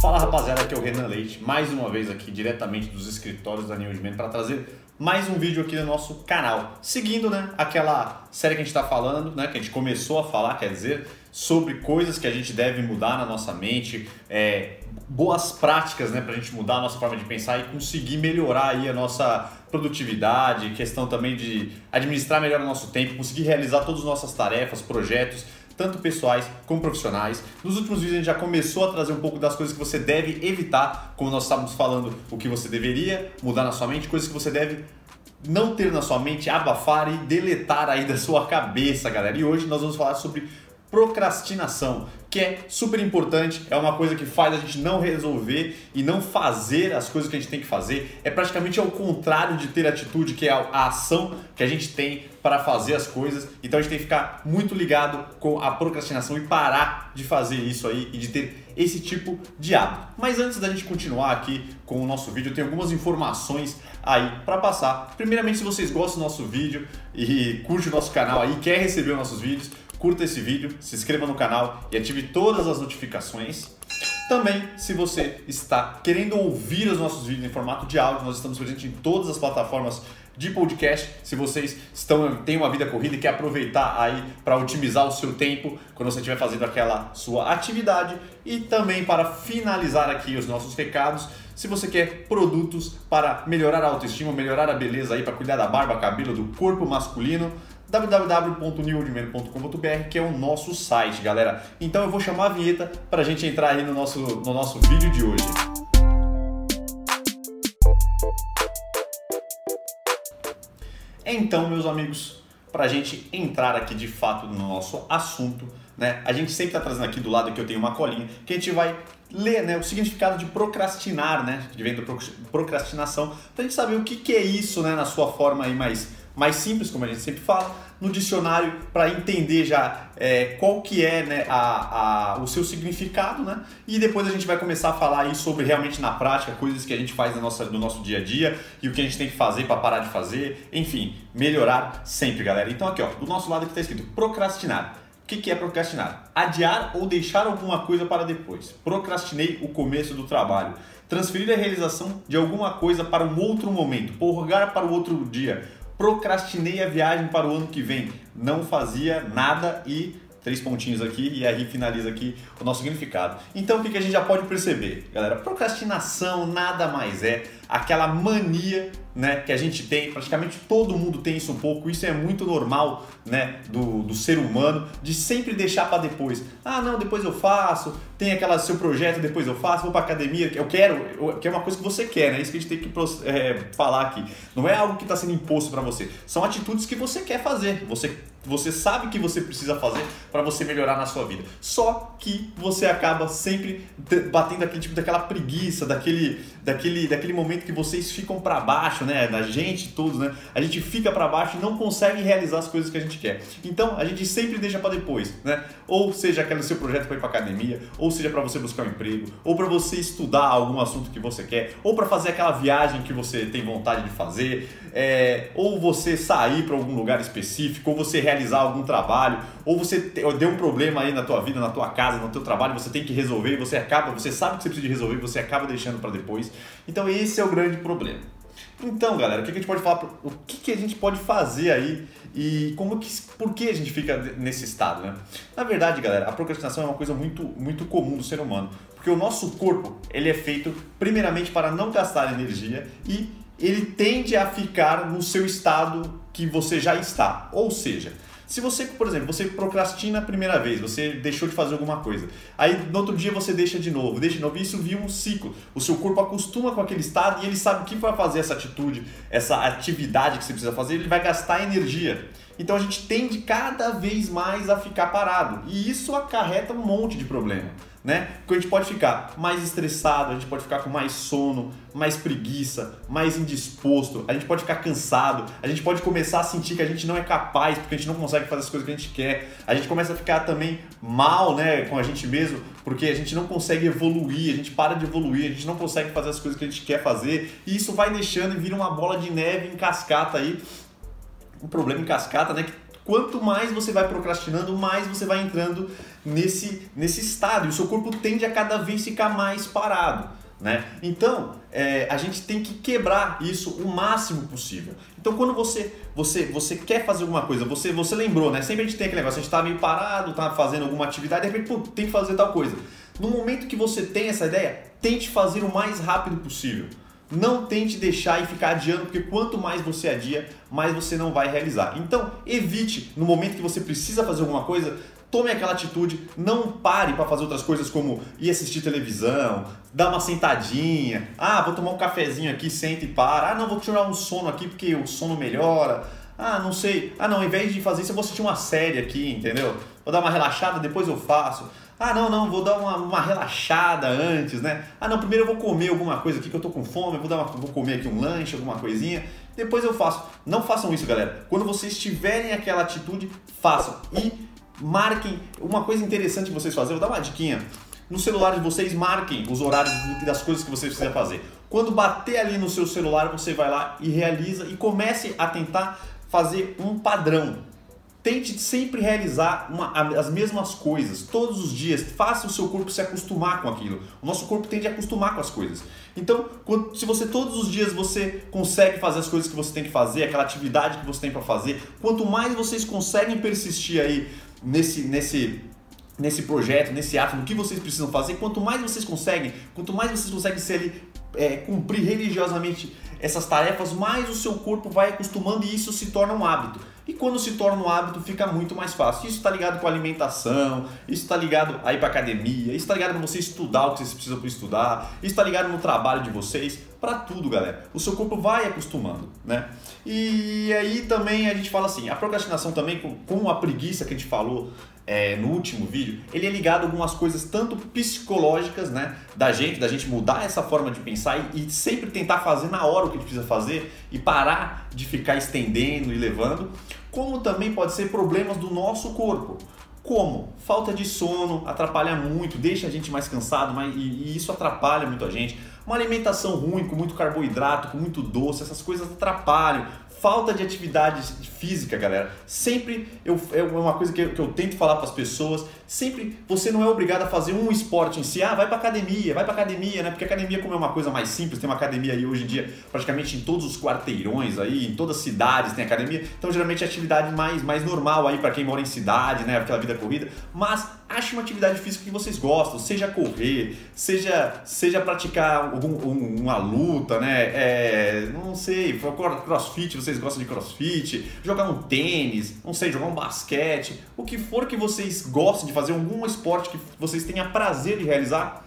Fala rapaziada, aqui é o Renan Leite, mais uma vez aqui diretamente dos escritórios da New para trazer mais um vídeo aqui no nosso canal. Seguindo, né, aquela série que a gente está falando, né, que a gente começou a falar, quer dizer, sobre coisas que a gente deve mudar na nossa mente, é, boas práticas, né, para a gente mudar a nossa forma de pensar e conseguir melhorar aí a nossa produtividade, questão também de administrar melhor o nosso tempo, conseguir realizar todas as nossas tarefas, projetos tanto pessoais como profissionais. Nos últimos vídeos a gente já começou a trazer um pouco das coisas que você deve evitar, como nós estávamos falando, o que você deveria mudar na sua mente, coisas que você deve não ter na sua mente, abafar e deletar aí da sua cabeça, galera. E hoje nós vamos falar sobre procrastinação, que é super importante, é uma coisa que faz a gente não resolver e não fazer as coisas que a gente tem que fazer. É praticamente ao contrário de ter atitude, que é a ação que a gente tem para fazer as coisas. Então a gente tem que ficar muito ligado com a procrastinação e parar de fazer isso aí e de ter esse tipo de hábito. Mas antes da gente continuar aqui com o nosso vídeo, eu tenho algumas informações aí para passar. Primeiramente, se vocês gostam do nosso vídeo e curte o nosso canal aí, quer receber os nossos vídeos, curta esse vídeo, se inscreva no canal e ative todas as notificações. Também, se você está querendo ouvir os nossos vídeos em formato de áudio, nós estamos presentes em todas as plataformas de podcast. Se vocês estão têm uma vida corrida e quer aproveitar aí para otimizar o seu tempo quando você estiver fazendo aquela sua atividade e também para finalizar aqui os nossos recados, se você quer produtos para melhorar a autoestima, melhorar a beleza aí para cuidar da barba, cabelo, do corpo masculino, www.newordman.com.br, que é o nosso site, galera. Então eu vou chamar a vinheta para a gente entrar aí no nosso, no nosso vídeo de hoje. Então, meus amigos, para a gente entrar aqui de fato no nosso assunto, né? A gente sempre está trazendo aqui do lado que eu tenho uma colinha, que a gente vai ler né, o significado de procrastinar, né? Que vem da procrastinação, para a gente saber o que, que é isso né, na sua forma aí mais mais simples, como a gente sempre fala, no dicionário para entender já é, qual que é né, a, a, o seu significado, né? E depois a gente vai começar a falar aí sobre realmente na prática, coisas que a gente faz no nosso, no nosso dia a dia e o que a gente tem que fazer para parar de fazer, enfim, melhorar sempre, galera. Então aqui, ó, do nosso lado aqui está escrito procrastinar. O que, que é procrastinar? Adiar ou deixar alguma coisa para depois. Procrastinei o começo do trabalho. Transferir a realização de alguma coisa para um outro momento. Prorrogar para o outro dia procrastinei a viagem para o ano que vem, não fazia nada e três pontinhos aqui e aí finaliza aqui o nosso significado. Então o que a gente já pode perceber, galera? Procrastinação nada mais é aquela mania né, que a gente tem, praticamente todo mundo tem isso um pouco, isso é muito normal né, do, do ser humano, de sempre deixar para depois. Ah, não, depois eu faço, tem aquela seu projeto, depois eu faço, vou para academia, eu quero, que é uma coisa que você quer, né? Isso que a gente tem que é, falar aqui. Não é algo que está sendo imposto para você, são atitudes que você quer fazer, você você sabe que você precisa fazer para você melhorar na sua vida. Só que você acaba sempre batendo aquele tipo daquela preguiça, daquele, daquele, daquele momento que vocês ficam para baixo, né? Da gente todos, né? A gente fica para baixo e não consegue realizar as coisas que a gente quer. Então a gente sempre deixa para depois, né? Ou seja, aquele seu projeto para ir para academia, ou seja para você buscar um emprego, ou para você estudar algum assunto que você quer, ou para fazer aquela viagem que você tem vontade de fazer, é, ou você sair para algum lugar específico, ou você realizar algum trabalho, ou você deu um problema aí na tua vida, na tua casa, no teu trabalho, você tem que resolver você acaba, você sabe que você precisa resolver você acaba deixando para depois. Então esse é o grande problema. Então, galera, o que a gente pode falar, o que a gente pode fazer aí e como que, por que a gente fica nesse estado, né? Na verdade, galera, a procrastinação é uma coisa muito, muito comum do ser humano, porque o nosso corpo ele é feito primeiramente para não gastar energia e ele tende a ficar no seu estado que você já está. Ou seja, se você, por exemplo, você procrastina a primeira vez, você deixou de fazer alguma coisa, aí no outro dia você deixa de novo, deixa de novo, e isso vira um ciclo. O seu corpo acostuma com aquele estado e ele sabe que vai fazer essa atitude, essa atividade que você precisa fazer, ele vai gastar energia. Então a gente tende cada vez mais a ficar parado e isso acarreta um monte de problema né? Porque a gente pode ficar mais estressado, a gente pode ficar com mais sono, mais preguiça, mais indisposto, a gente pode ficar cansado, a gente pode começar a sentir que a gente não é capaz porque a gente não consegue fazer as coisas que a gente quer, a gente começa a ficar também mal, né, com a gente mesmo, porque a gente não consegue evoluir, a gente para de evoluir, a gente não consegue fazer as coisas que a gente quer fazer, e isso vai deixando e vira uma bola de neve em cascata aí, um problema em cascata, né, que Quanto mais você vai procrastinando, mais você vai entrando nesse, nesse estado. E o seu corpo tende a cada vez ficar mais parado. Né? Então, é, a gente tem que quebrar isso o máximo possível. Então, quando você você você quer fazer alguma coisa, você você lembrou, né? Sempre a gente tem aquele negócio, a gente está meio parado, tá fazendo alguma atividade, de repente, pô, tem que fazer tal coisa. No momento que você tem essa ideia, tente fazer o mais rápido possível. Não tente deixar e ficar adiando, porque quanto mais você adia, mais você não vai realizar. Então, evite, no momento que você precisa fazer alguma coisa, tome aquela atitude, não pare para fazer outras coisas como ir assistir televisão, dar uma sentadinha, ah, vou tomar um cafezinho aqui, senta e para, ah, não, vou tirar um sono aqui porque o sono melhora, ah, não sei, ah, não, ao invés de fazer isso, eu vou assistir uma série aqui, entendeu? Vou dar uma relaxada, depois eu faço. Ah, não, não, vou dar uma, uma relaxada antes, né? Ah, não, primeiro eu vou comer alguma coisa aqui que eu tô com fome, vou, dar uma, vou comer aqui um lanche, alguma coisinha, depois eu faço. Não façam isso, galera. Quando vocês tiverem aquela atitude, façam. E marquem uma coisa interessante que vocês fazem. Vou dar uma diquinha. No celular de vocês, marquem os horários das coisas que vocês precisam fazer. Quando bater ali no seu celular, você vai lá e realiza e comece a tentar fazer um padrão. Tente sempre realizar uma, as mesmas coisas todos os dias. Faça o seu corpo se acostumar com aquilo. O nosso corpo tende a acostumar com as coisas. Então, quando, se você todos os dias você consegue fazer as coisas que você tem que fazer, aquela atividade que você tem para fazer, quanto mais vocês conseguem persistir aí nesse, nesse, nesse projeto, nesse ato, no que vocês precisam fazer, quanto mais vocês conseguem, quanto mais vocês conseguem ser ali, é, cumprir religiosamente essas tarefas, mais o seu corpo vai acostumando e isso se torna um hábito. E quando se torna um hábito, fica muito mais fácil. Isso está ligado com alimentação, isso está ligado a ir para academia, isso está ligado com você estudar o que vocês precisam para estudar, isso está ligado no trabalho de vocês, para tudo, galera. O seu corpo vai acostumando, né? E aí também a gente fala assim, a procrastinação também, com a preguiça que a gente falou é, no último vídeo, ele é ligado a algumas coisas tanto psicológicas, né, da gente, da gente mudar essa forma de pensar e, e sempre tentar fazer na hora o que a gente precisa fazer e parar de ficar estendendo e levando, como também pode ser problemas do nosso corpo. Como? Falta de sono atrapalha muito, deixa a gente mais cansado mas, e, e, isso atrapalha muito a gente. Uma alimentação ruim, com muito carboidrato, com muito doce, essas coisas atrapalham falta de atividade física, galera. Sempre eu, é uma coisa que eu, que eu tento falar para as pessoas. Sempre você não é obrigado a fazer um esporte em si. Ah, vai para academia, vai para academia, né? Porque academia como é uma coisa mais simples, tem uma academia aí hoje em dia praticamente em todos os quarteirões aí, em todas as cidades tem academia. Então geralmente é atividade mais mais normal aí para quem mora em cidade, né? Aquela vida corrida. Mas ache uma atividade física que vocês gostam, seja correr, seja seja praticar algum, uma luta, né? É, não sei, crossfit, você vocês gostam de crossfit, jogar um tênis, não sei, jogar um basquete, o que for que vocês gostem de fazer, algum esporte que vocês tenham prazer de realizar,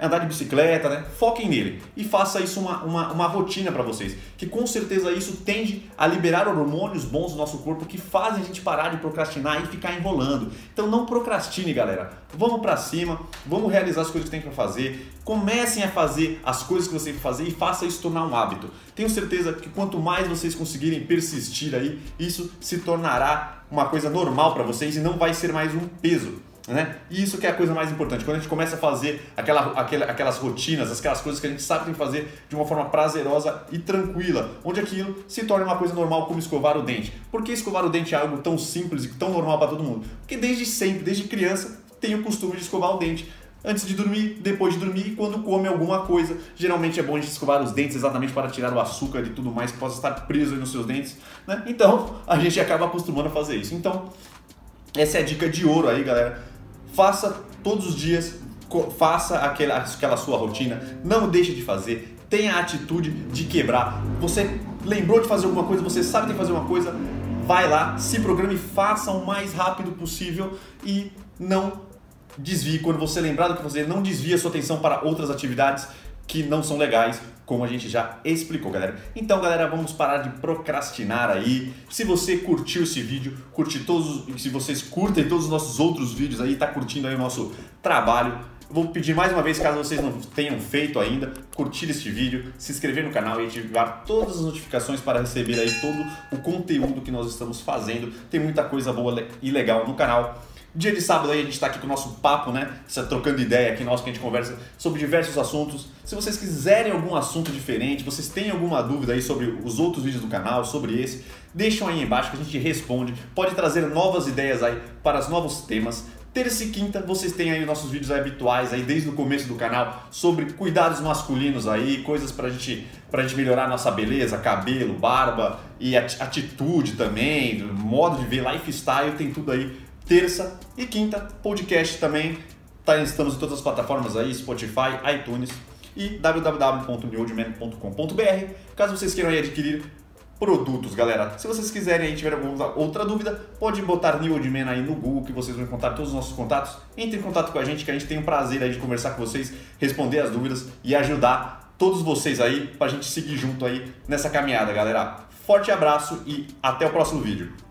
é andar de bicicleta, né? Foquem nele e faça isso uma, uma, uma rotina para vocês, que com certeza isso tende a liberar hormônios bons do nosso corpo que fazem a gente parar de procrastinar e ficar enrolando. Então não procrastine, galera. Vamos para cima, vamos realizar as coisas que tem para fazer. Comecem a fazer as coisas que você tem que fazer e faça isso tornar um hábito. Tenho certeza que quanto mais vocês conseguirem persistir aí, isso se tornará uma coisa normal para vocês e não vai ser mais um peso. Né? E isso que é a coisa mais importante. Quando a gente começa a fazer aquela, aquela, aquelas rotinas, aquelas coisas que a gente sabe que tem que fazer de uma forma prazerosa e tranquila, onde aquilo se torna uma coisa normal como escovar o dente. Por que escovar o dente é algo tão simples e tão normal para todo mundo? Porque desde sempre, desde criança, tem o costume de escovar o dente. Antes de dormir, depois de dormir e quando come alguma coisa. Geralmente é bom a gente escovar os dentes exatamente para tirar o açúcar e tudo mais que possa estar preso nos seus dentes. Né? Então a gente acaba acostumando a fazer isso. Então, essa é a dica de ouro aí, galera faça todos os dias, faça aquela, aquela sua rotina, não deixe de fazer, tenha a atitude de quebrar. Você lembrou de fazer alguma coisa, você sabe que tem que fazer uma coisa, vai lá, se programe, faça o mais rápido possível e não desvie. Quando você lembrar do que fazer, não desvie a sua atenção para outras atividades que não são legais, como a gente já explicou, galera. Então, galera, vamos parar de procrastinar aí. Se você curtiu esse vídeo, curte todos, se vocês curtem todos os nossos outros vídeos aí, tá curtindo aí o nosso trabalho, Vou pedir mais uma vez, caso vocês não tenham feito ainda, curtir este vídeo, se inscrever no canal e ativar todas as notificações para receber aí todo o conteúdo que nós estamos fazendo. Tem muita coisa boa e legal no canal. Dia de sábado aí a gente está aqui com o nosso papo, né? Trocando ideia aqui nosso que a gente conversa sobre diversos assuntos. Se vocês quiserem algum assunto diferente, vocês têm alguma dúvida aí sobre os outros vídeos do canal, sobre esse, deixam aí embaixo que a gente responde. Pode trazer novas ideias aí para os novos temas. Terça e quinta vocês têm aí nossos vídeos habituais aí desde o começo do canal sobre cuidados masculinos aí, coisas pra gente, pra gente melhorar nossa beleza, cabelo, barba e atitude também, modo de ver, lifestyle, tem tudo aí. Terça e quinta, podcast também. Tá, estamos em todas as plataformas aí, Spotify, iTunes e www.newdman.com.br. Caso vocês queiram adquirir produtos, galera. Se vocês quiserem aí, tiver alguma outra dúvida, pode botar New Old Man aí no Google que vocês vão encontrar todos os nossos contatos. Entre em contato com a gente que a gente tem o prazer aí de conversar com vocês, responder as dúvidas e ajudar todos vocês aí para a gente seguir junto aí nessa caminhada, galera. Forte abraço e até o próximo vídeo.